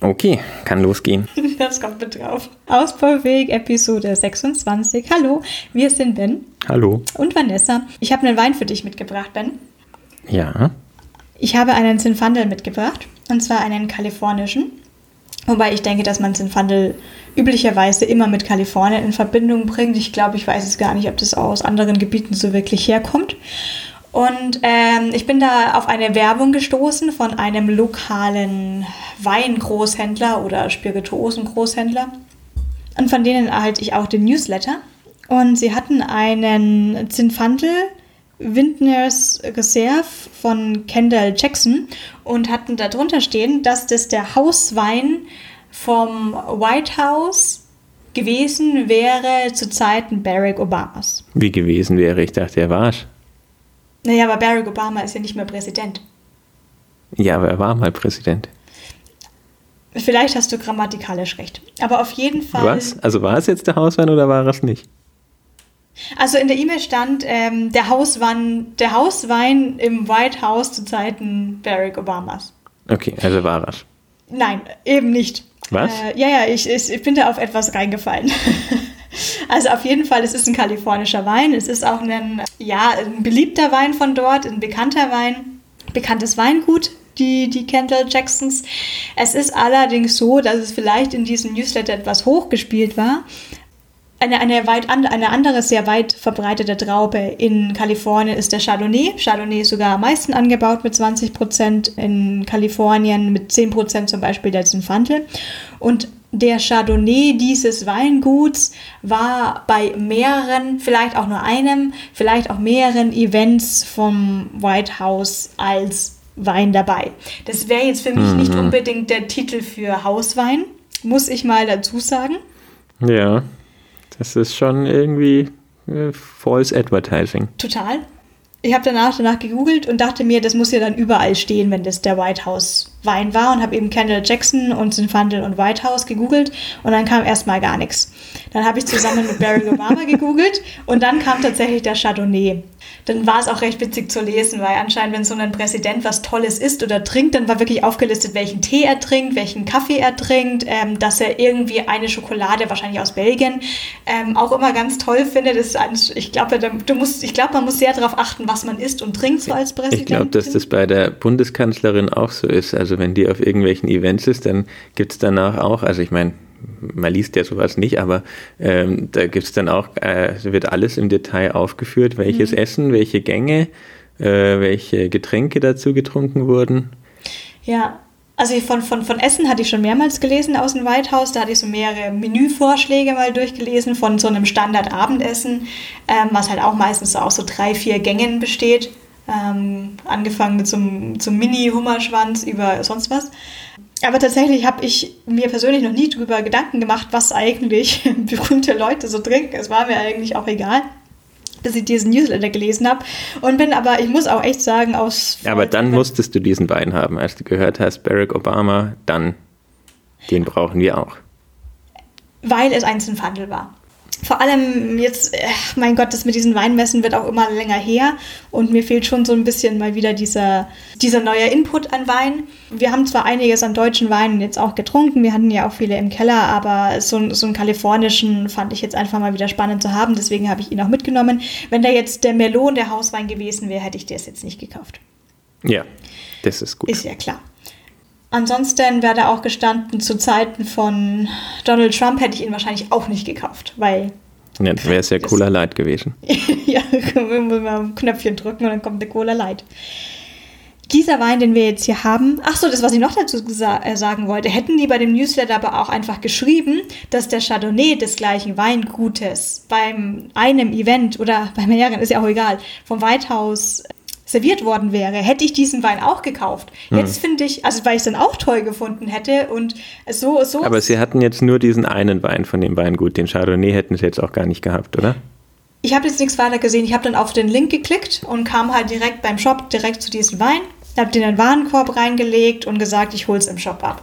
Okay, kann losgehen. Das kommt mit drauf. Ausbaufähig Episode 26. Hallo, wir sind Ben. Hallo. Und Vanessa. Ich habe einen Wein für dich mitgebracht, Ben. Ja. Ich habe einen Zinfandel mitgebracht. Und zwar einen kalifornischen. Wobei ich denke, dass man Zinfandel üblicherweise immer mit Kalifornien in Verbindung bringt. Ich glaube, ich weiß es gar nicht, ob das aus anderen Gebieten so wirklich herkommt. Und ähm, ich bin da auf eine Werbung gestoßen von einem lokalen Weingroßhändler oder Spirituosengroßhändler. Und von denen erhalte ich auch den Newsletter. Und sie hatten einen Zinfandel Windners Reserve von Kendall Jackson und hatten darunter stehen, dass das der Hauswein vom White House gewesen wäre zu Zeiten Barack Obamas. Wie gewesen wäre? Ich dachte, er war es. Naja, aber Barack Obama ist ja nicht mehr Präsident. Ja, aber er war mal Präsident. Vielleicht hast du grammatikalisch recht. Aber auf jeden Fall. Was? Also war es jetzt der Hauswein oder war es nicht? Also in der E-Mail stand, ähm, der, Hauswein, der Hauswein im White House zu Zeiten Barack Obamas. Okay, also war es. Nein, eben nicht. Was? Äh, ja, ja, ich, ich bin da auf etwas reingefallen. also auf jeden Fall, es ist ein kalifornischer Wein. Es ist auch ein, ja, ein beliebter Wein von dort, ein bekannter Wein, bekanntes Weingut. Die, die Kendall Jacksons. Es ist allerdings so, dass es vielleicht in diesem Newsletter etwas hochgespielt war, eine, eine, weit an, eine andere sehr weit verbreitete Traube in Kalifornien ist der Chardonnay. Chardonnay ist sogar am meisten angebaut mit 20 Prozent, in Kalifornien mit 10 Prozent zum Beispiel der Zinfandel. Und der Chardonnay dieses Weinguts war bei mehreren, vielleicht auch nur einem, vielleicht auch mehreren Events vom White House als Wein dabei. Das wäre jetzt für mich mhm. nicht unbedingt der Titel für Hauswein, muss ich mal dazu sagen. Ja. Das ist schon irgendwie äh, false Advertising. Total. Ich habe danach danach gegoogelt und dachte mir, das muss ja dann überall stehen, wenn das der White House Wein war und habe eben Kendall Jackson und Zinfandel und White House gegoogelt und dann kam erstmal gar nichts. Dann habe ich zusammen mit Barack Obama gegoogelt und dann kam tatsächlich der Chardonnay dann war es auch recht witzig zu lesen, weil anscheinend, wenn so ein Präsident was Tolles isst oder trinkt, dann war wirklich aufgelistet, welchen Tee er trinkt, welchen Kaffee er trinkt, ähm, dass er irgendwie eine Schokolade, wahrscheinlich aus Belgien, ähm, auch immer ganz toll findet. Das ich glaube, du musst, ich glaube, man muss sehr darauf achten, was man isst und trinkt so als Präsident. Ich glaube, dass das bei der Bundeskanzlerin auch so ist. Also wenn die auf irgendwelchen Events ist, dann gibt es danach auch, also ich meine, man liest ja sowas nicht, aber ähm, da gibt es dann auch, äh, wird alles im Detail aufgeführt, welches mhm. Essen, welche Gänge, äh, welche Getränke dazu getrunken wurden. Ja, also von, von, von Essen hatte ich schon mehrmals gelesen aus dem White House. Da hatte ich so mehrere Menüvorschläge mal durchgelesen von so einem Standard-Abendessen, ähm, was halt auch meistens so aus so drei, vier Gängen besteht. Ähm, angefangen mit so einem, so einem Mini-Hummerschwanz über sonst was. Aber tatsächlich habe ich mir persönlich noch nie darüber Gedanken gemacht, was eigentlich berühmte Leute so trinken. Es war mir eigentlich auch egal, bis ich diesen Newsletter gelesen habe. Und bin aber, ich muss auch echt sagen, aus. Aber dann musstest du diesen Wein haben, als du gehört hast, Barack Obama, dann. Den brauchen wir auch. Weil es ein Zinfandel war vor allem jetzt, mein Gott, das mit diesen Weinmessen wird auch immer länger her und mir fehlt schon so ein bisschen mal wieder dieser, dieser neue Input an Wein. Wir haben zwar einiges an deutschen Weinen jetzt auch getrunken, wir hatten ja auch viele im Keller, aber so, so einen kalifornischen fand ich jetzt einfach mal wieder spannend zu haben, deswegen habe ich ihn auch mitgenommen. Wenn da jetzt der Melon der Hauswein gewesen wäre, hätte ich das jetzt nicht gekauft. Ja, das ist gut. Ist ja klar. Ansonsten wäre da auch gestanden, zu Zeiten von Donald Trump hätte ich ihn wahrscheinlich auch nicht gekauft, weil. Ja, das wäre sehr Cola Light gewesen. ja, wir müssen mal ein Knöpfchen drücken und dann kommt der Cola Light. Dieser Wein, den wir jetzt hier haben, ach so, das, was ich noch dazu äh, sagen wollte, hätten die bei dem Newsletter aber auch einfach geschrieben, dass der Chardonnay des gleichen Weingutes beim einem Event oder bei mehreren, ist ja auch egal, vom Weithaus serviert worden wäre, hätte ich diesen Wein auch gekauft. Hm. Jetzt finde ich, also weil ich es dann auch toll gefunden hätte und so, so. Aber Sie hatten jetzt nur diesen einen Wein von dem Weingut, den Chardonnay hätten Sie jetzt auch gar nicht gehabt, oder? Ich habe jetzt nichts weiter gesehen. Ich habe dann auf den Link geklickt und kam halt direkt beim Shop direkt zu diesem Wein. Habe den in den Warenkorb reingelegt und gesagt, ich hole es im Shop ab.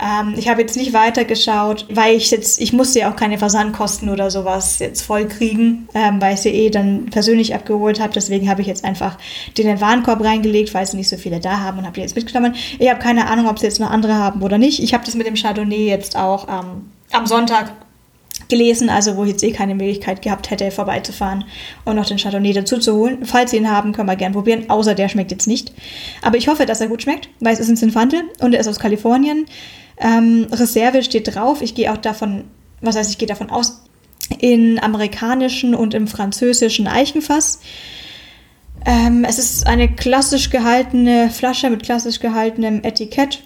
Ähm, ich habe jetzt nicht weiter geschaut, weil ich jetzt, ich musste ja auch keine Versandkosten oder sowas jetzt voll kriegen, ähm, weil ich sie eh dann persönlich abgeholt habe. Deswegen habe ich jetzt einfach den in den Warenkorb reingelegt, weil sie nicht so viele da haben und habe die jetzt mitgenommen. Ich habe keine Ahnung, ob sie jetzt noch andere haben oder nicht. Ich habe das mit dem Chardonnay jetzt auch ähm, am Sonntag gelesen, also wo ich jetzt eh keine Möglichkeit gehabt hätte, vorbeizufahren und noch den Chardonnay dazu zu holen. Falls Sie ihn haben, können wir gerne probieren, außer der schmeckt jetzt nicht. Aber ich hoffe, dass er gut schmeckt, weil es ist ein Zinfandel und er ist aus Kalifornien. Ähm, Reserve steht drauf. Ich gehe auch davon, was heißt, ich gehe davon aus, in amerikanischen und im französischen Eichenfass. Ähm, es ist eine klassisch gehaltene Flasche mit klassisch gehaltenem Etikett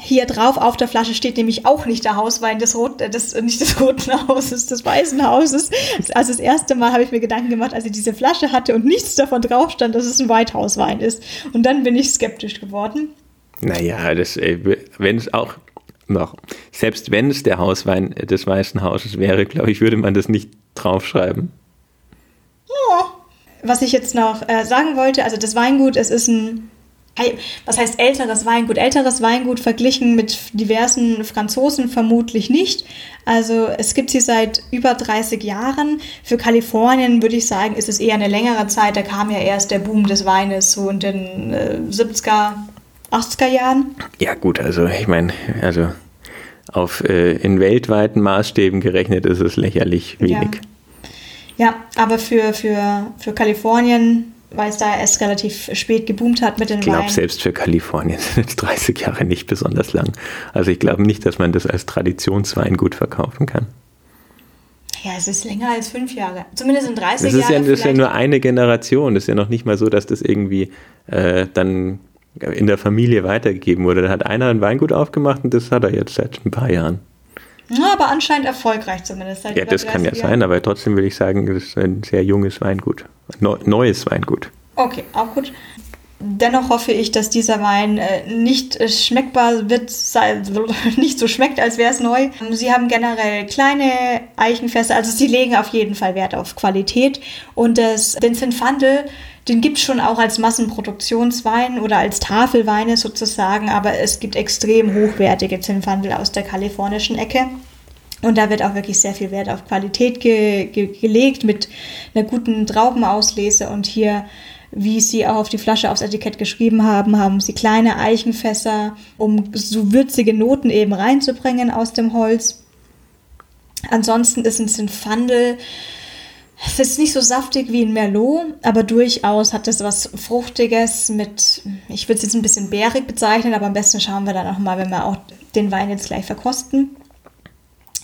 hier drauf auf der Flasche steht nämlich auch nicht der Hauswein des, Rot, äh, des nicht des Roten Hauses, des Weißen Hauses. Also das erste Mal habe ich mir Gedanken gemacht, als ich diese Flasche hatte und nichts davon drauf stand, dass es ein White House Wein ist. Und dann bin ich skeptisch geworden. Naja, das, äh, wenn es auch noch, selbst wenn es der Hauswein des Weißen Hauses wäre, glaube ich, würde man das nicht draufschreiben. Ja. Was ich jetzt noch äh, sagen wollte, also das Weingut, es ist ein was heißt älteres Weingut? Älteres Weingut verglichen mit diversen Franzosen vermutlich nicht. Also es gibt sie seit über 30 Jahren. Für Kalifornien würde ich sagen, ist es eher eine längere Zeit. Da kam ja erst der Boom des Weines so in den äh, 70er, 80er Jahren. Ja gut, also ich meine, also auf äh, in weltweiten Maßstäben gerechnet ist es lächerlich wenig. Ja, ja aber für, für, für Kalifornien weil es da erst relativ spät geboomt hat mit den Ich glaube, selbst für Kalifornien sind 30 Jahre nicht besonders lang. Also ich glaube nicht, dass man das als Traditionswein gut verkaufen kann. Ja, es ist länger als fünf Jahre. Zumindest in 30 das ist Jahren. Ja, das ist ja nur eine Generation. Das ist ja noch nicht mal so, dass das irgendwie äh, dann in der Familie weitergegeben wurde. Da hat einer ein Weingut aufgemacht und das hat er jetzt seit ein paar Jahren. Ja, aber anscheinend erfolgreich zumindest. ja, das kann ja sein, aber trotzdem will ich sagen, das ist ein sehr junges Weingut. Neues Weingut. Okay, auch gut. Dennoch hoffe ich, dass dieser Wein äh, nicht äh, schmeckbar wird, nicht so schmeckt, als wäre es neu. Sie haben generell kleine Eichenfässer, also sie legen auf jeden Fall Wert auf Qualität. Und das, den Zinfandel, den gibt es schon auch als Massenproduktionswein oder als Tafelweine sozusagen, aber es gibt extrem hochwertige Zinfandel aus der kalifornischen Ecke. Und da wird auch wirklich sehr viel Wert auf Qualität ge ge gelegt mit einer guten Traubenauslese. Und hier, wie sie auch auf die Flasche aufs Etikett geschrieben haben, haben sie kleine Eichenfässer, um so würzige Noten eben reinzubringen aus dem Holz. Ansonsten ist ein Zinfandel es ist nicht so saftig wie ein Merlot, aber durchaus hat es was Fruchtiges mit, ich würde es jetzt ein bisschen bärig bezeichnen, aber am besten schauen wir dann auch mal, wenn wir auch den Wein jetzt gleich verkosten.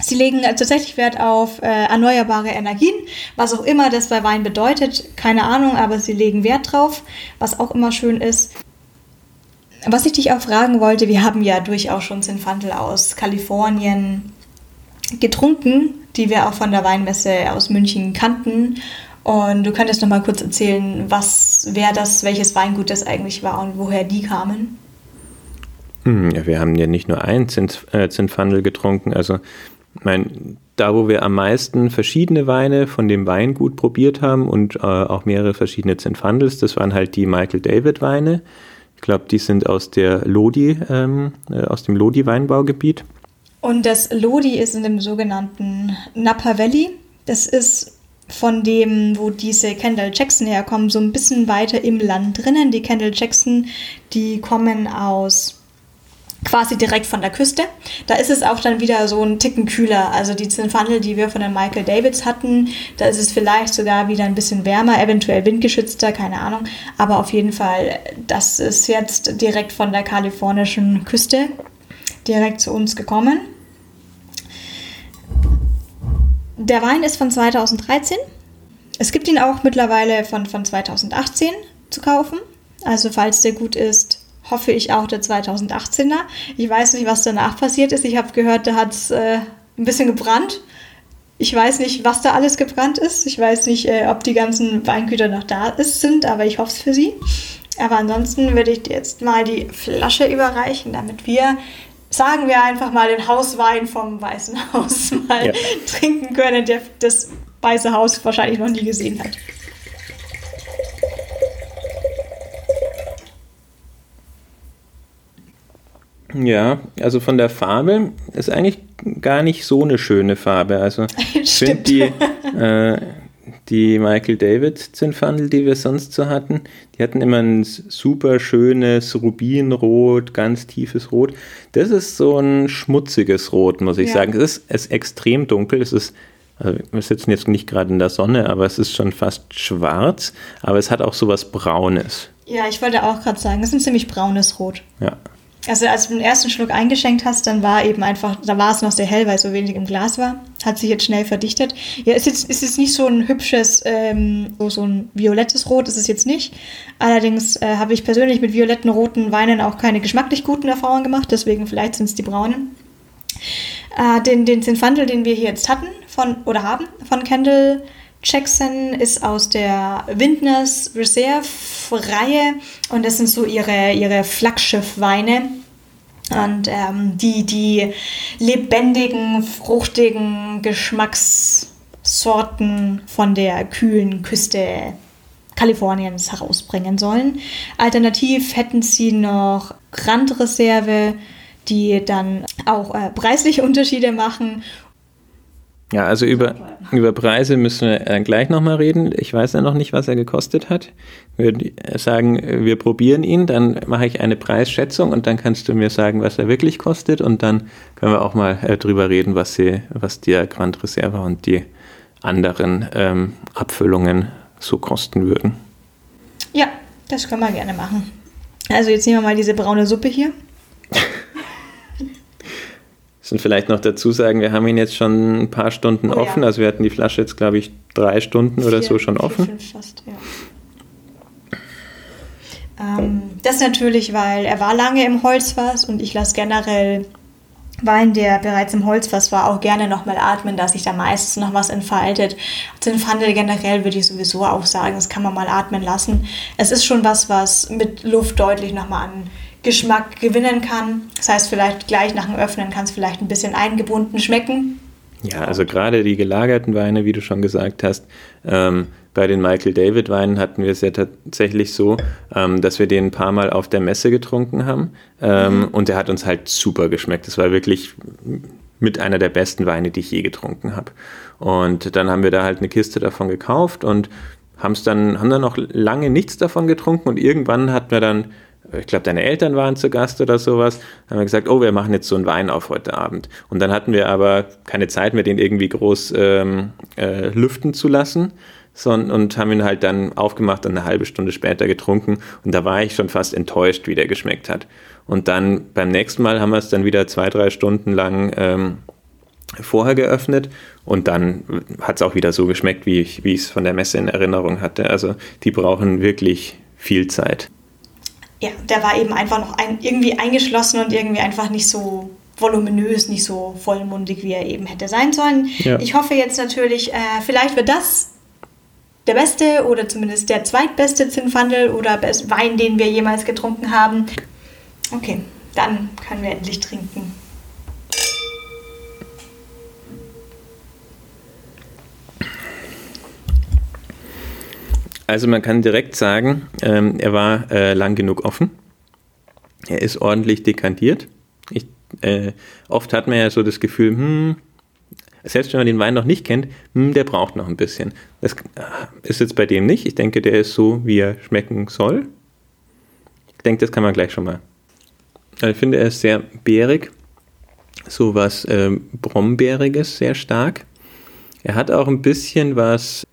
Sie legen tatsächlich Wert auf äh, erneuerbare Energien, was auch immer das bei Wein bedeutet, keine Ahnung, aber sie legen Wert drauf, was auch immer schön ist. Was ich dich auch fragen wollte, wir haben ja durchaus schon Zinfandel aus Kalifornien getrunken, die wir auch von der Weinmesse aus München kannten. Und du könntest noch mal kurz erzählen, was, wer das, welches Weingut das eigentlich war und woher die kamen. Hm, ja, wir haben ja nicht nur einen Zinf äh, Zinfandel getrunken, also mein, da, wo wir am meisten verschiedene Weine von dem Weingut probiert haben und äh, auch mehrere verschiedene Zinfandels, das waren halt die Michael David Weine. Ich glaube, die sind aus der Lodi, ähm, äh, aus dem Lodi Weinbaugebiet. Und das Lodi ist in dem sogenannten Napa Valley. Das ist von dem, wo diese Kendall Jackson herkommen, so ein bisschen weiter im Land drinnen. Die Kendall Jackson, die kommen aus quasi direkt von der Küste. Da ist es auch dann wieder so ein Ticken kühler. Also die Zinfandel, die wir von den Michael Davids hatten, da ist es vielleicht sogar wieder ein bisschen wärmer, eventuell windgeschützter, keine Ahnung. Aber auf jeden Fall, das ist jetzt direkt von der kalifornischen Küste direkt zu uns gekommen. Der Wein ist von 2013. Es gibt ihn auch mittlerweile von, von 2018 zu kaufen. Also falls der gut ist, hoffe ich auch der 2018er. Ich weiß nicht, was danach passiert ist. Ich habe gehört, da hat es äh, ein bisschen gebrannt. Ich weiß nicht, was da alles gebrannt ist. Ich weiß nicht, äh, ob die ganzen Weingüter noch da ist, sind, aber ich hoffe es für sie. Aber ansonsten würde ich dir jetzt mal die Flasche überreichen, damit wir, sagen wir einfach mal, den Hauswein vom Weißen Haus mal ja. trinken können, der das Weiße Haus wahrscheinlich noch nie gesehen hat. Ja, also von der Farbe ist eigentlich gar nicht so eine schöne Farbe. Also ich finde die, äh, die Michael David Zinfandel, die wir sonst so hatten, die hatten immer ein super schönes Rubinrot, ganz tiefes Rot. Das ist so ein schmutziges Rot, muss ich ja. sagen. Es ist, es ist extrem dunkel. Es ist, also wir sitzen jetzt nicht gerade in der Sonne, aber es ist schon fast schwarz. Aber es hat auch so was Braunes. Ja, ich wollte auch gerade sagen, es ist ein ziemlich braunes Rot. Ja. Also als du den ersten Schluck eingeschenkt hast, dann war eben einfach, da war es noch sehr hell, weil so wenig im Glas war. Hat sich jetzt schnell verdichtet. Ja, ist jetzt, ist jetzt nicht so ein hübsches, ähm, so, so ein violettes Rot ist es jetzt nicht. Allerdings äh, habe ich persönlich mit violetten, roten Weinen auch keine geschmacklich guten Erfahrungen gemacht, deswegen vielleicht sind es die braunen. Äh, den, den Zinfandel, den wir hier jetzt hatten, von, oder haben, von Kendall Jackson ist aus der Windners Reserve-Reihe und das sind so ihre, ihre Flaggschiff-Weine. Und ähm, die, die lebendigen, fruchtigen Geschmackssorten von der kühlen Küste Kaliforniens herausbringen sollen. Alternativ hätten sie noch Grand Reserve, die dann auch äh, preisliche Unterschiede machen ja, also über, über Preise müssen wir äh, gleich nochmal reden. Ich weiß ja noch nicht, was er gekostet hat. Wir würden sagen, wir probieren ihn, dann mache ich eine Preisschätzung und dann kannst du mir sagen, was er wirklich kostet und dann können wir auch mal äh, drüber reden, was, sie, was der Grand Reserve und die anderen ähm, Abfüllungen so kosten würden. Ja, das können wir gerne machen. Also jetzt nehmen wir mal diese braune Suppe hier. müssen vielleicht noch dazu sagen, wir haben ihn jetzt schon ein paar Stunden oh, offen. Ja. Also wir hatten die Flasche jetzt, glaube ich, drei Stunden vier, oder so schon vier, offen. Fünf fast, ja. Ähm, das natürlich, weil er war lange im Holzfass und ich lasse generell Wein, der bereits im Holzfass war, auch gerne nochmal atmen, dass sich da meistens noch was entfaltet. Den Pfandel generell würde ich sowieso auch sagen, das kann man mal atmen lassen. Es ist schon was, was mit Luft deutlich nochmal an Geschmack gewinnen kann. Das heißt, vielleicht gleich nach dem Öffnen kann es vielleicht ein bisschen eingebunden schmecken. Ja, also gerade die gelagerten Weine, wie du schon gesagt hast, ähm, bei den Michael David Weinen hatten wir es ja tatsächlich so, ähm, dass wir den ein paar Mal auf der Messe getrunken haben ähm, mhm. und der hat uns halt super geschmeckt. Das war wirklich mit einer der besten Weine, die ich je getrunken habe. Und dann haben wir da halt eine Kiste davon gekauft und haben es dann, haben dann noch lange nichts davon getrunken und irgendwann hatten wir dann ich glaube, deine Eltern waren zu Gast oder sowas, haben wir gesagt, oh, wir machen jetzt so einen Wein auf heute Abend. Und dann hatten wir aber keine Zeit mehr, den irgendwie groß ähm, äh, lüften zu lassen sondern, und haben ihn halt dann aufgemacht und eine halbe Stunde später getrunken. Und da war ich schon fast enttäuscht, wie der geschmeckt hat. Und dann beim nächsten Mal haben wir es dann wieder zwei, drei Stunden lang ähm, vorher geöffnet und dann hat es auch wieder so geschmeckt, wie ich es von der Messe in Erinnerung hatte. Also die brauchen wirklich viel Zeit ja, der war eben einfach noch ein, irgendwie eingeschlossen und irgendwie einfach nicht so voluminös, nicht so vollmundig, wie er eben hätte sein sollen. Ja. Ich hoffe jetzt natürlich, äh, vielleicht wird das der beste oder zumindest der zweitbeste Zinfandel oder Wein, den wir jemals getrunken haben. Okay, dann können wir endlich trinken. Also man kann direkt sagen, ähm, er war äh, lang genug offen. Er ist ordentlich dekantiert. Ich, äh, oft hat man ja so das Gefühl, hm, selbst wenn man den Wein noch nicht kennt, hm, der braucht noch ein bisschen. Das äh, ist jetzt bei dem nicht. Ich denke, der ist so, wie er schmecken soll. Ich denke, das kann man gleich schon mal. Also ich finde, er ist sehr beerig. So was äh, Brombeeriges, sehr stark. Er hat auch ein bisschen was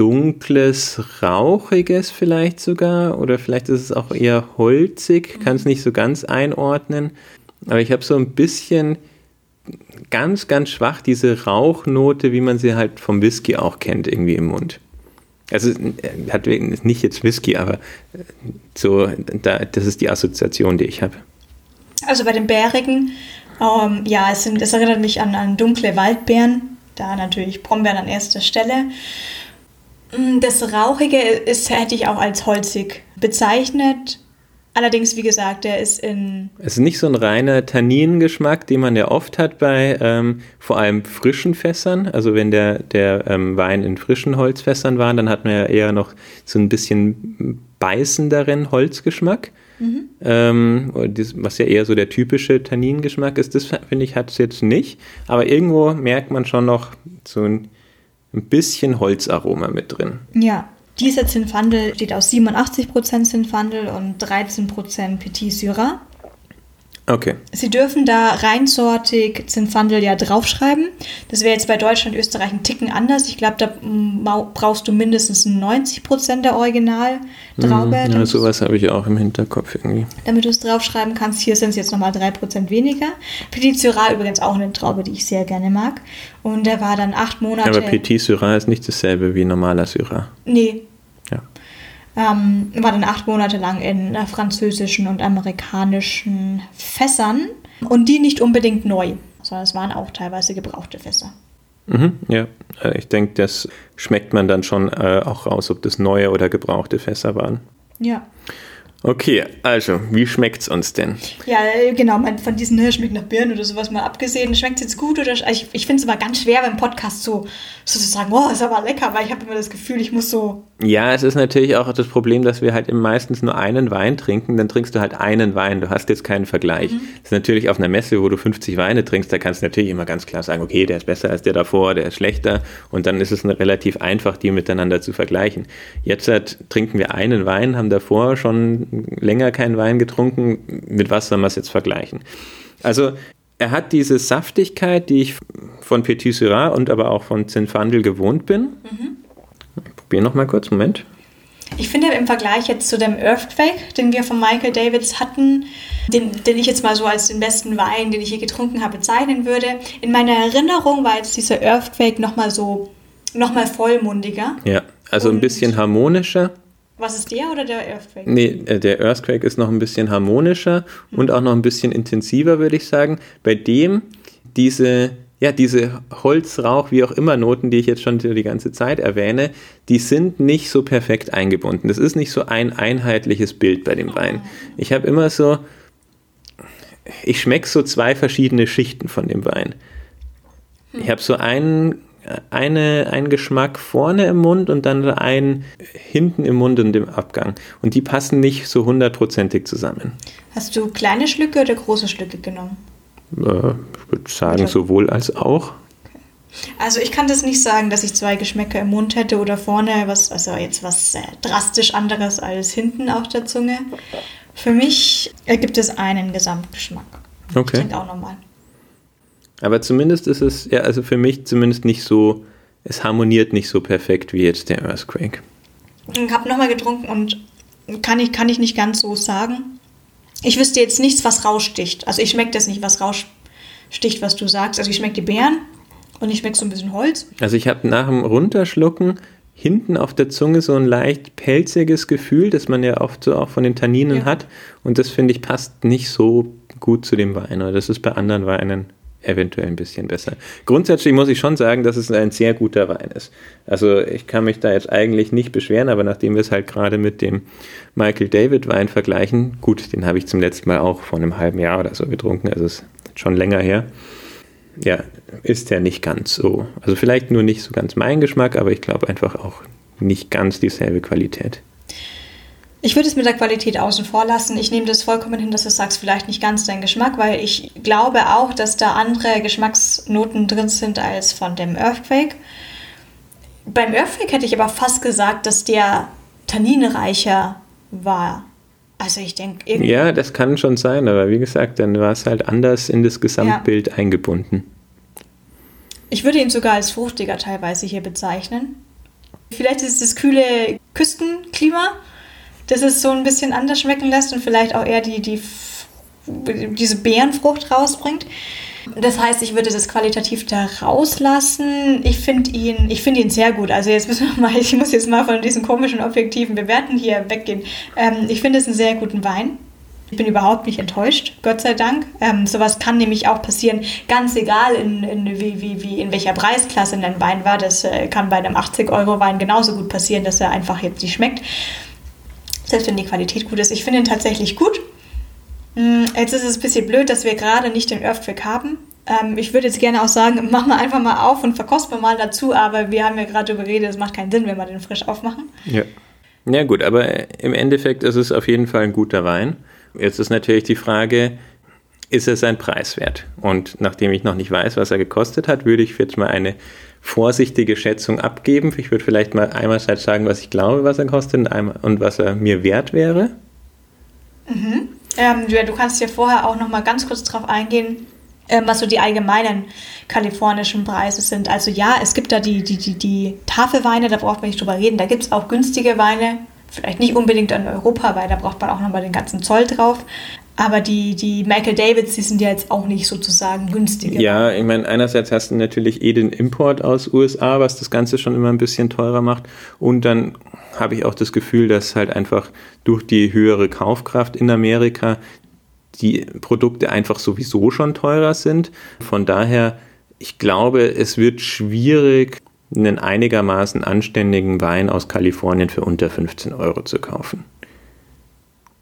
dunkles, rauchiges vielleicht sogar oder vielleicht ist es auch eher holzig, kann es nicht so ganz einordnen. Aber ich habe so ein bisschen ganz, ganz schwach diese Rauchnote, wie man sie halt vom Whisky auch kennt, irgendwie im Mund. Also hat nicht jetzt Whisky, aber so, da, das ist die Assoziation, die ich habe. Also bei den Bärigen, ähm, ja, es, sind, es erinnert mich an, an dunkle Waldbeeren, da natürlich Brombeeren an erster Stelle. Mm, das Rauchige ist, hätte ich auch als holzig bezeichnet. Allerdings, wie gesagt, der ist in. Es ist nicht so ein reiner Tanningeschmack, den man ja oft hat bei ähm, vor allem frischen Fässern. Also wenn der, der ähm, Wein in frischen Holzfässern war, dann hat man ja eher noch so ein bisschen beißenderen Holzgeschmack. Mhm. Ähm, was ja eher so der typische Tanningeschmack ist, das finde ich hat es jetzt nicht. Aber irgendwo merkt man schon noch so ein, ein bisschen Holzaroma mit drin. Ja, dieser Zinfandel steht aus 87% Zinfandel und 13% Petit Syrah. Okay. Sie dürfen da reinsortig Zinfandel ja draufschreiben. Das wäre jetzt bei Deutschland, Österreich ein Ticken anders. Ich glaube, da brauchst du mindestens 90 Prozent der Originaltraube. Mm, ja, sowas habe ich auch im Hinterkopf irgendwie. Damit du es draufschreiben kannst. Hier sind es jetzt nochmal 3 Prozent weniger. Petit Syrah übrigens auch eine Traube, die ich sehr gerne mag. Und der war dann acht Monate. Aber Petit Syrah ist nicht dasselbe wie normaler Syrah. Nee, ähm, war dann acht Monate lang in äh, französischen und amerikanischen Fässern und die nicht unbedingt neu, sondern es waren auch teilweise gebrauchte Fässer. Mhm, ja, äh, ich denke, das schmeckt man dann schon äh, auch raus, ob das neue oder gebrauchte Fässer waren. Ja. Okay, also, wie schmeckt es uns denn? Ja, genau, man, von diesen ne, schmeckt nach Birnen oder sowas mal abgesehen, schmeckt es jetzt gut oder also ich, ich finde es immer ganz schwer beim Podcast so, so zu sagen, oh, ist aber lecker, weil ich habe immer das Gefühl, ich muss so. Ja, es ist natürlich auch das Problem, dass wir halt meistens nur einen Wein trinken, dann trinkst du halt einen Wein, du hast jetzt keinen Vergleich. Mhm. Das ist natürlich auf einer Messe, wo du 50 Weine trinkst, da kannst du natürlich immer ganz klar sagen, okay, der ist besser als der davor, der ist schlechter und dann ist es relativ einfach, die miteinander zu vergleichen. Jetzt halt, trinken wir einen Wein, haben davor schon länger keinen Wein getrunken, mit was soll man es jetzt vergleichen? Also er hat diese Saftigkeit, die ich von Petit Syrah und aber auch von Zinfandel gewohnt bin. Mhm. Ich probiere noch mal kurz, Moment. Ich finde im Vergleich jetzt zu dem Earthquake, den wir von Michael Davids hatten, den, den ich jetzt mal so als den besten Wein, den ich je getrunken habe, bezeichnen würde. In meiner Erinnerung war jetzt dieser Earthquake nochmal so, nochmal vollmundiger. Ja, also ein bisschen harmonischer. Was ist der oder der Earthquake? Nee, äh, der Earthquake ist noch ein bisschen harmonischer mhm. und auch noch ein bisschen intensiver, würde ich sagen. Bei dem diese, ja, diese Holzrauch, wie auch immer Noten, die ich jetzt schon die ganze Zeit erwähne, die sind nicht so perfekt eingebunden. Das ist nicht so ein einheitliches Bild bei dem Wein. Ich habe immer so, ich schmecke so zwei verschiedene Schichten von dem Wein. Ich habe so einen eine, einen Geschmack vorne im Mund und dann einen hinten im Mund und im Abgang. Und die passen nicht so hundertprozentig zusammen. Hast du kleine Schlücke oder große Schlücke genommen? Äh, ich würde sagen, sowohl als auch. Also ich kann das nicht sagen, dass ich zwei Geschmäcker im Mund hätte oder vorne was, also jetzt was äh, drastisch anderes als hinten auf der Zunge. Für mich ergibt es einen Gesamtgeschmack. Okay. Klingt auch normal. Aber zumindest ist es, ja, also für mich zumindest nicht so, es harmoniert nicht so perfekt wie jetzt der Earthquake. Ich habe nochmal getrunken und kann ich, kann ich nicht ganz so sagen. Ich wüsste jetzt nichts, was raussticht. Also ich schmecke das nicht, was raussticht, was du sagst. Also ich schmecke die Beeren und ich schmecke so ein bisschen Holz. Also ich habe nach dem Runterschlucken hinten auf der Zunge so ein leicht pelziges Gefühl, das man ja oft so auch von den Tanninen ja. hat. Und das finde ich passt nicht so gut zu dem Wein. Oder das ist bei anderen Weinen eventuell ein bisschen besser. Grundsätzlich muss ich schon sagen, dass es ein sehr guter Wein ist. Also ich kann mich da jetzt eigentlich nicht beschweren, aber nachdem wir es halt gerade mit dem Michael David Wein vergleichen, gut, den habe ich zum letzten Mal auch vor einem halben Jahr oder so getrunken, also ist schon länger her. Ja, ist der nicht ganz so. Also vielleicht nur nicht so ganz mein Geschmack, aber ich glaube einfach auch nicht ganz dieselbe Qualität. Ich würde es mit der Qualität außen vor lassen. Ich nehme das vollkommen hin, dass du sagst, vielleicht nicht ganz dein Geschmack, weil ich glaube auch, dass da andere Geschmacksnoten drin sind als von dem Earthquake. Beim Earthquake hätte ich aber fast gesagt, dass der tanninreicher war. Also ich denke. Ja, das kann schon sein, aber wie gesagt, dann war es halt anders in das Gesamtbild ja. eingebunden. Ich würde ihn sogar als fruchtiger teilweise hier bezeichnen. Vielleicht ist es das kühle Küstenklima dass es so ein bisschen anders schmecken lässt und vielleicht auch eher die, die, diese Beerenfrucht rausbringt. Das heißt, ich würde das qualitativ da rauslassen. Ich finde ihn, ich ihn sehr gut. Also jetzt müssen wir mal, ich muss jetzt mal von diesen komischen objektiven Bewerten hier weggehen. Ähm, ich finde es einen sehr guten Wein. Ich bin überhaupt nicht enttäuscht, Gott sei Dank. Ähm, sowas kann nämlich auch passieren, ganz egal in, in, wie, wie, wie, in welcher Preisklasse ein Wein war. Das äh, kann bei einem 80-Euro-Wein genauso gut passieren, dass er einfach jetzt nicht schmeckt selbst wenn die Qualität gut ist. Ich finde ihn tatsächlich gut. Mm, jetzt ist es ein bisschen blöd, dass wir gerade nicht den Earthquake haben. Ähm, ich würde jetzt gerne auch sagen, mach mal einfach mal auf und verkost mal dazu, aber wir haben ja gerade darüber geredet, es macht keinen Sinn, wenn wir den frisch aufmachen. Ja. Ja gut, aber im Endeffekt ist es auf jeden Fall ein guter Wein. Jetzt ist natürlich die Frage, ist es ein Preiswert? Und nachdem ich noch nicht weiß, was er gekostet hat, würde ich jetzt mal eine vorsichtige Schätzung abgeben. Ich würde vielleicht mal einerseits sagen, was ich glaube, was er kostet und was er mir wert wäre. Mhm. Ähm, du kannst ja vorher auch noch mal ganz kurz darauf eingehen, ähm, was so die allgemeinen kalifornischen Preise sind. Also ja, es gibt da die, die, die, die Tafelweine, da braucht man nicht drüber reden. Da gibt es auch günstige Weine, vielleicht nicht unbedingt in Europa, weil da braucht man auch nochmal den ganzen Zoll drauf. Aber die, die Michael Davids, die sind ja jetzt auch nicht sozusagen günstiger. Ja, ich meine, einerseits hast du natürlich eh den Import aus USA, was das Ganze schon immer ein bisschen teurer macht. Und dann habe ich auch das Gefühl, dass halt einfach durch die höhere Kaufkraft in Amerika die Produkte einfach sowieso schon teurer sind. Von daher, ich glaube, es wird schwierig, einen einigermaßen anständigen Wein aus Kalifornien für unter 15 Euro zu kaufen.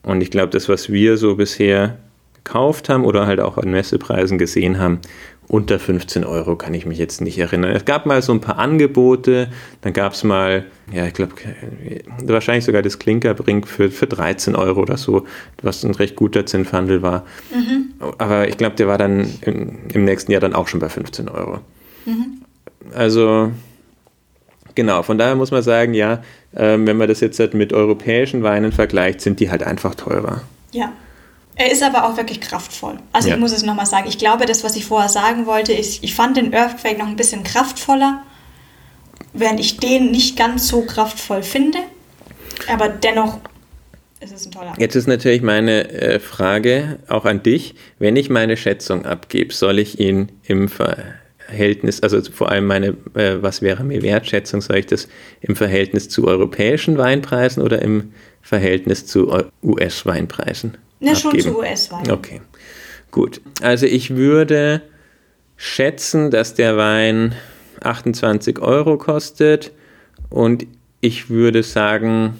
Und ich glaube, das, was wir so bisher gekauft haben oder halt auch an Messepreisen gesehen haben, unter 15 Euro kann ich mich jetzt nicht erinnern. Es gab mal so ein paar Angebote, dann gab es mal, ja, ich glaube, wahrscheinlich sogar das Klinkerbrink für, für 13 Euro oder so, was ein recht guter Zinshandel war. Mhm. Aber ich glaube, der war dann im, im, nächsten Jahr dann auch schon bei 15 Euro. Mhm. Also, genau, von daher muss man sagen, ja, äh, wenn man das jetzt halt mit europäischen Weinen vergleicht, sind die halt einfach teurer. Ja. Er ist aber auch wirklich kraftvoll. Also ja. ich muss es nochmal sagen. Ich glaube, das, was ich vorher sagen wollte, ist, ich fand den Earthquake noch ein bisschen kraftvoller, während ich den nicht ganz so kraftvoll finde. Aber dennoch ist es ein toller. Jetzt ist natürlich meine äh, Frage auch an dich. Wenn ich meine Schätzung abgebe, soll ich ihn im Verhältnis, also vor allem meine, äh, was wäre mir Wertschätzung, soll ich das im Verhältnis zu europäischen Weinpreisen oder im Verhältnis zu US-Weinpreisen? Ne, schon zu US-Wein. Okay, gut. Also ich würde schätzen, dass der Wein 28 Euro kostet und ich würde sagen,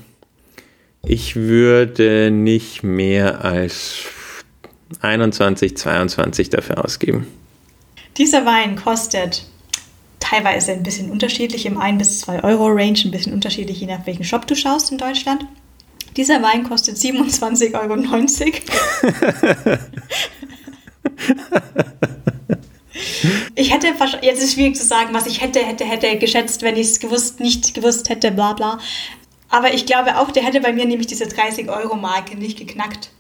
ich würde nicht mehr als 21, 22 dafür ausgeben. Dieser Wein kostet teilweise ein bisschen unterschiedlich im 1 bis 2 Euro Range, ein bisschen unterschiedlich, je nach welchen Shop du schaust in Deutschland. Dieser Wein kostet 27,90 Euro. ich hätte, jetzt ist es schwierig zu sagen, was ich hätte, hätte, hätte geschätzt, wenn ich es gewusst, nicht gewusst hätte, bla bla. Aber ich glaube auch, der hätte bei mir nämlich diese 30-Euro-Marke nicht geknackt.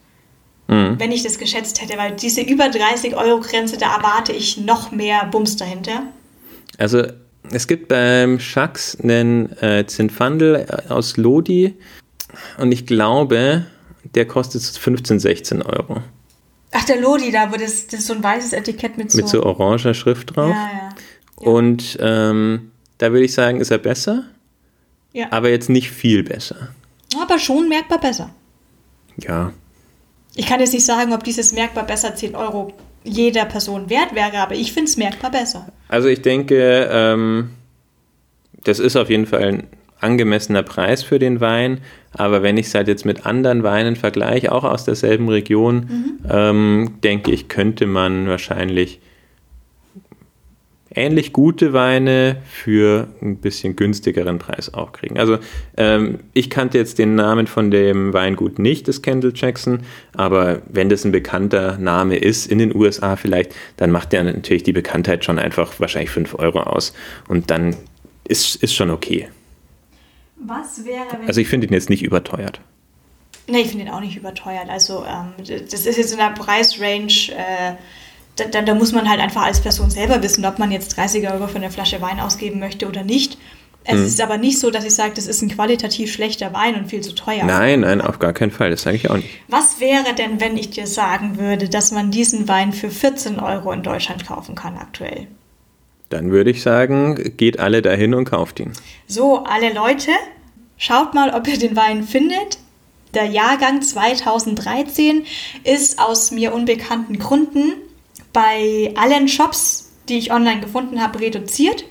Mhm. Wenn ich das geschätzt hätte, weil diese über 30-Euro-Grenze, da erwarte ich noch mehr Bums dahinter. Also es gibt beim Schax einen äh, Zinfandel aus Lodi, und ich glaube, der kostet 15, 16 Euro. Ach, der Lodi, da, wo das, das ist so ein weißes Etikett mit so... Mit so oranger Schrift drauf. Ja, ja. ja. Und ähm, da würde ich sagen, ist er besser. Ja. Aber jetzt nicht viel besser. Aber schon merkbar besser. Ja. Ich kann jetzt nicht sagen, ob dieses merkbar besser 10 Euro jeder Person wert wäre, aber ich finde es merkbar besser. Also ich denke, ähm, das ist auf jeden Fall ein angemessener Preis für den Wein. Aber wenn ich es halt jetzt mit anderen Weinen vergleiche, auch aus derselben Region, mhm. ähm, denke ich, könnte man wahrscheinlich ähnlich gute Weine für ein bisschen günstigeren Preis auch kriegen. Also ähm, ich kannte jetzt den Namen von dem Weingut nicht, das Kendall Jackson, aber wenn das ein bekannter Name ist in den USA vielleicht, dann macht der natürlich die Bekanntheit schon einfach wahrscheinlich 5 Euro aus und dann ist, ist schon okay. Was wäre, wenn. Also, ich finde ihn jetzt nicht überteuert. Nee, ich finde ihn auch nicht überteuert. Also, ähm, das ist jetzt in der Preisrange. Äh, da, da, muss man halt einfach als Person selber wissen, ob man jetzt 30 Euro für eine Flasche Wein ausgeben möchte oder nicht. Es hm. ist aber nicht so, dass ich sage, das ist ein qualitativ schlechter Wein und viel zu teuer. Nein, nein, auf gar keinen Fall. Das sage ich auch nicht. Was wäre denn, wenn ich dir sagen würde, dass man diesen Wein für 14 Euro in Deutschland kaufen kann aktuell? Dann würde ich sagen, geht alle dahin und kauft ihn. So, alle Leute, schaut mal, ob ihr den Wein findet. Der Jahrgang 2013 ist aus mir unbekannten Gründen bei allen Shops, die ich online gefunden habe, reduziert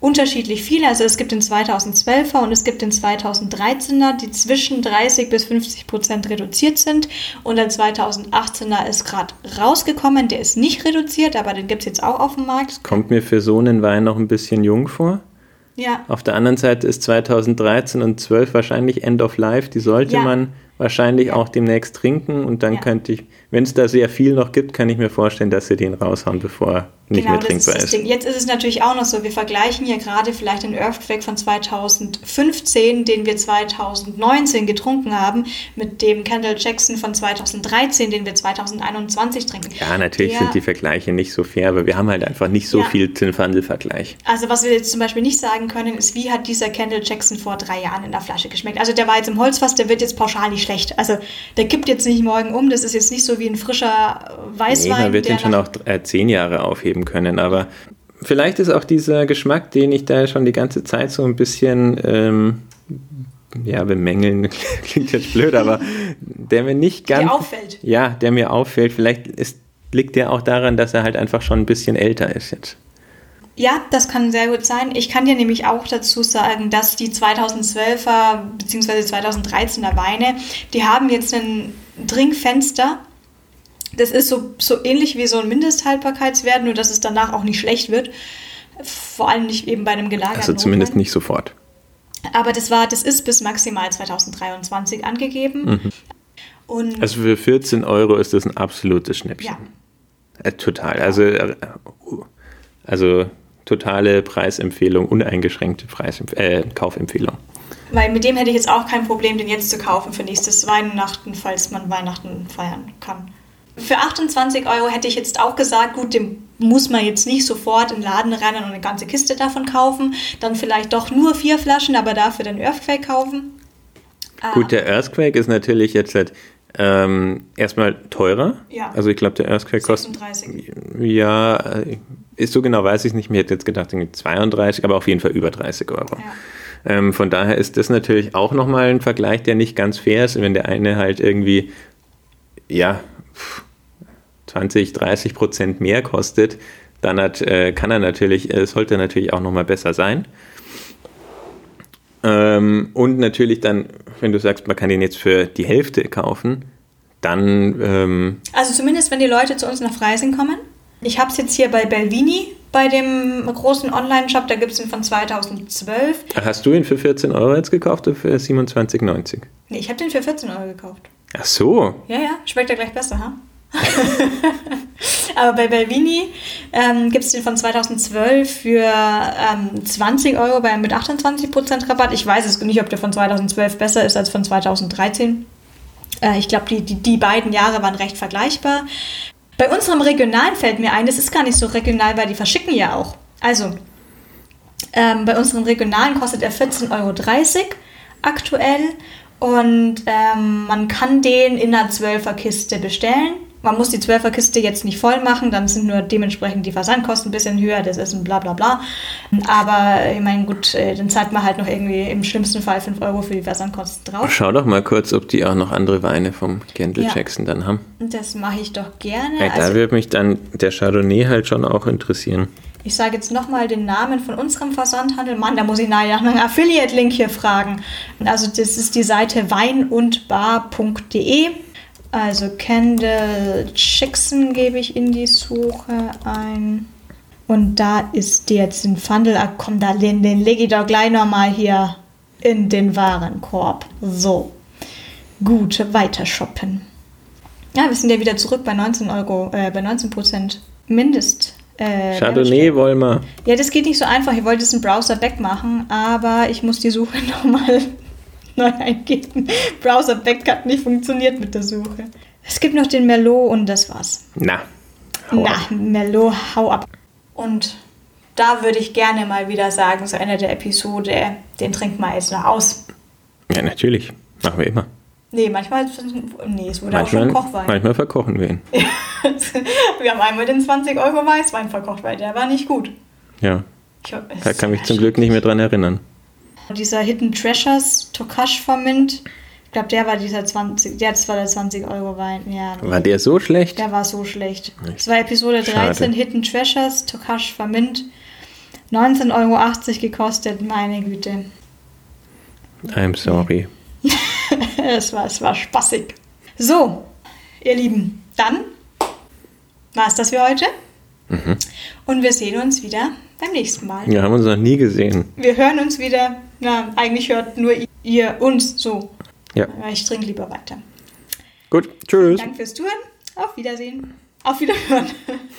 unterschiedlich viele. Also es gibt den 2012er und es gibt den 2013er, die zwischen 30 bis 50 Prozent reduziert sind. Und der 2018er ist gerade rausgekommen. Der ist nicht reduziert, aber den gibt es jetzt auch auf dem Markt. Kommt mir für so einen Wein noch ein bisschen jung vor. Ja. Auf der anderen Seite ist 2013 und 12 wahrscheinlich End of Life. Die sollte ja. man wahrscheinlich auch demnächst trinken und dann Ja. könnte ich, wenn es da sehr viel noch gibt, kann ich mir vorstellen, dass sie den raushauen, bevor er nicht genau, mehr ist trinkbar ist. Ding. Jetzt ist es natürlich auch noch so, wir vergleichen hier gerade vielleicht den Earthquake von 2015, den wir 2019 getrunken haben, mit dem Kendall Jackson von 2013, den wir 2021 trinken. Ja, natürlich Der- sind die Vergleiche nicht so fair, aber wir haben halt einfach nicht so Ja. viel Zinfandel-Vergleich. Also was wir jetzt zum Beispiel nicht sagen können, ist, wie hat dieser Kendall Jackson vor drei Jahren in der Flasche geschmeckt? Also der war jetzt im Holzfass, der wird jetzt pauschal nicht schlecht. Also der kippt jetzt nicht morgen um, das ist jetzt nicht so wie ein frischer äh, Nee, Weißwein. man wird der den schon auch äh, zehn Jahre aufheben können, aber vielleicht ist auch dieser Geschmack, den ich da schon die ganze Zeit so ein bisschen ähm, ja, bemängeln, klingt jetzt blöd, aber der mir nicht ganz. auffällt. Ja, der mir auffällt. Vielleicht ist, liegt der auch daran, dass er halt einfach schon ein bisschen älter ist jetzt. Ja, das kann sehr gut sein. Ich kann dir nämlich auch dazu sagen, dass die 2012er bzw. 2013er Weine, die haben jetzt ein Trinkfenster. Das ist so, so ähnlich wie so ein Mindesthaltbarkeitswert, nur dass es danach auch nicht schlecht wird. Vor allem nicht eben bei einem gelagerten Also zumindest Rotwein. nicht sofort. Aber das war, das ist bis maximal 2023 angegeben. Und Also für 14 Euro ist das ein absolutes Schnäppchen. ja, Äh, total. Also, äh, also totale Preisempfehlung, uneingeschränkte Preisempf äh, Kaufempfehlung. weil mit dem hätte ich jetzt auch kein Problem, den jetzt zu kaufen für nächstes Weihnachten, falls man Weihnachten feiern kann. Für 28 Euro hätte ich jetzt auch gesagt, gut, dem muss man jetzt nicht sofort in den Laden rennen und eine ganze Kiste davon kaufen. Dann vielleicht doch nur vier Flaschen, aber dafür den Earthquake kaufen. Ah, Gut, der Earthquake ist natürlich jetzt halt, ähm, erstmal teurer. Ja. Also ich glaube, der Earthquake kostet 36. ja, äh, ist so genau weiß ich nicht. Mir hätte jetzt gedacht, irgendwie 32, aber auf jeden Fall über 30 Euro. Ja. Ähm, von daher ist das natürlich auch nochmal ein Vergleich, der nicht ganz fair ist, wenn der eine halt irgendwie, ja, pff, 20, 30 Prozent mehr kostet, dann hat, äh, kann er natürlich, äh, sollte natürlich auch nochmal besser sein. Ähm, und natürlich dann, wenn du sagst, man kann den jetzt für die Hälfte kaufen, dann dann Also zumindest, wenn die Leute zu uns nach Freising kommen. Ich habe es jetzt hier bei Belvini, bei dem großen Online-Shop, da gibt es ihn von 2012. hast du ihn für 14 Euro jetzt gekauft oder für 27,90? Nee, ich habe den für 14 Euro gekauft. Ach so, Ja, ja, schmeckt ja gleich besser, ha? Aber bei Belvini ähm, gibt es den von 2012 für ähm, 20 Euro bei, mit 28% Rabatt. Ich weiß es nicht, ob der von 2012 besser ist als von 2013. Äh, ich glaube, die, die, die beiden Jahre waren recht vergleichbar. Bei unserem Regionalen fällt mir ein, das ist gar nicht so regional, weil die verschicken ja auch. Also, ähm, bei unseren Regionalen kostet er 14,30 Euro aktuell und ähm, man kann den in einer 12er Kiste bestellen. Man muss die 12er Kiste jetzt nicht voll machen, dann sind nur dementsprechend die Versandkosten ein bisschen höher, das ist ein bla bla bla. Aber ich meine, gut, äh, dann zahlt man halt noch irgendwie im schlimmsten Fall 5 Euro für die Versandkosten drauf. schau doch mal kurz, ob die auch noch andere Weine vom Kendall Ja. Jackson dann haben. Das mache ich doch gerne. Ja, da Also, würde mich dann der Chardonnay halt schon auch interessieren. Ich sage jetzt nochmal den Namen von unserem Versandhandel. Mann, da muss ich nachher nach einem Affiliate-Link hier fragen. Also das ist die Seite weinundbar.de. Also Kendall Jackson gebe ich in die Suche ein. Und da ist der jetzt ein Fandel. Ah, komm, da, den, den lege ich doch gleich nochmal hier in den Warenkorb. So. Gut, weiter shoppen. Ja, wir sind ja wieder zurück bei 19 Euro, äh, bei 19 Prozent Mindest. Äh, Chardonnay wollen wir. ja, das geht nicht so einfach. Ich wollte diesen Browser wegmachen, aber ich muss die Suche nochmal neu eingeben. Browser back hat nicht funktioniert mit der Suche. Es gibt noch den Merlot und das war's. Na, hau Na, ab. Merlot, hau ab. Und da würde ich gerne mal wieder sagen, so Ende der Episode, den trinkt man jetzt noch aus. Ja, natürlich. Machen wir immer. Nee, manchmal, nee, es wurde auch Manchmal, schon Kochwein. manchmal verkochen wir ihn. Wir haben einmal den 20 Euro Weißwein verkocht, weil der war nicht gut. Ja, Ich, da kann mich zum Glück nicht mehr dran erinnern. Dieser Hidden Treasures Tokash vom Mint, ich glaube, der war dieser 20, der, das war der 20 Euro Wein. Ja, War der so schlecht? der war so schlecht. Das war Episode 13, Schade. Hidden Treasures Tokash vom Mint. 19,80 Euro gekostet, meine Güte. I'm sorry. Es war, es war spaßig. So, ihr Lieben, dann war es das für heute. Und wir sehen uns wieder beim nächsten Mal. Wir haben uns noch nie gesehen. Wir hören uns wieder. Na, eigentlich hört nur ihr uns so. Ja. Ich trinke lieber weiter. Gut, tschüss. Danke fürs Touren. Auf Wiedersehen. Auf Wiederhören.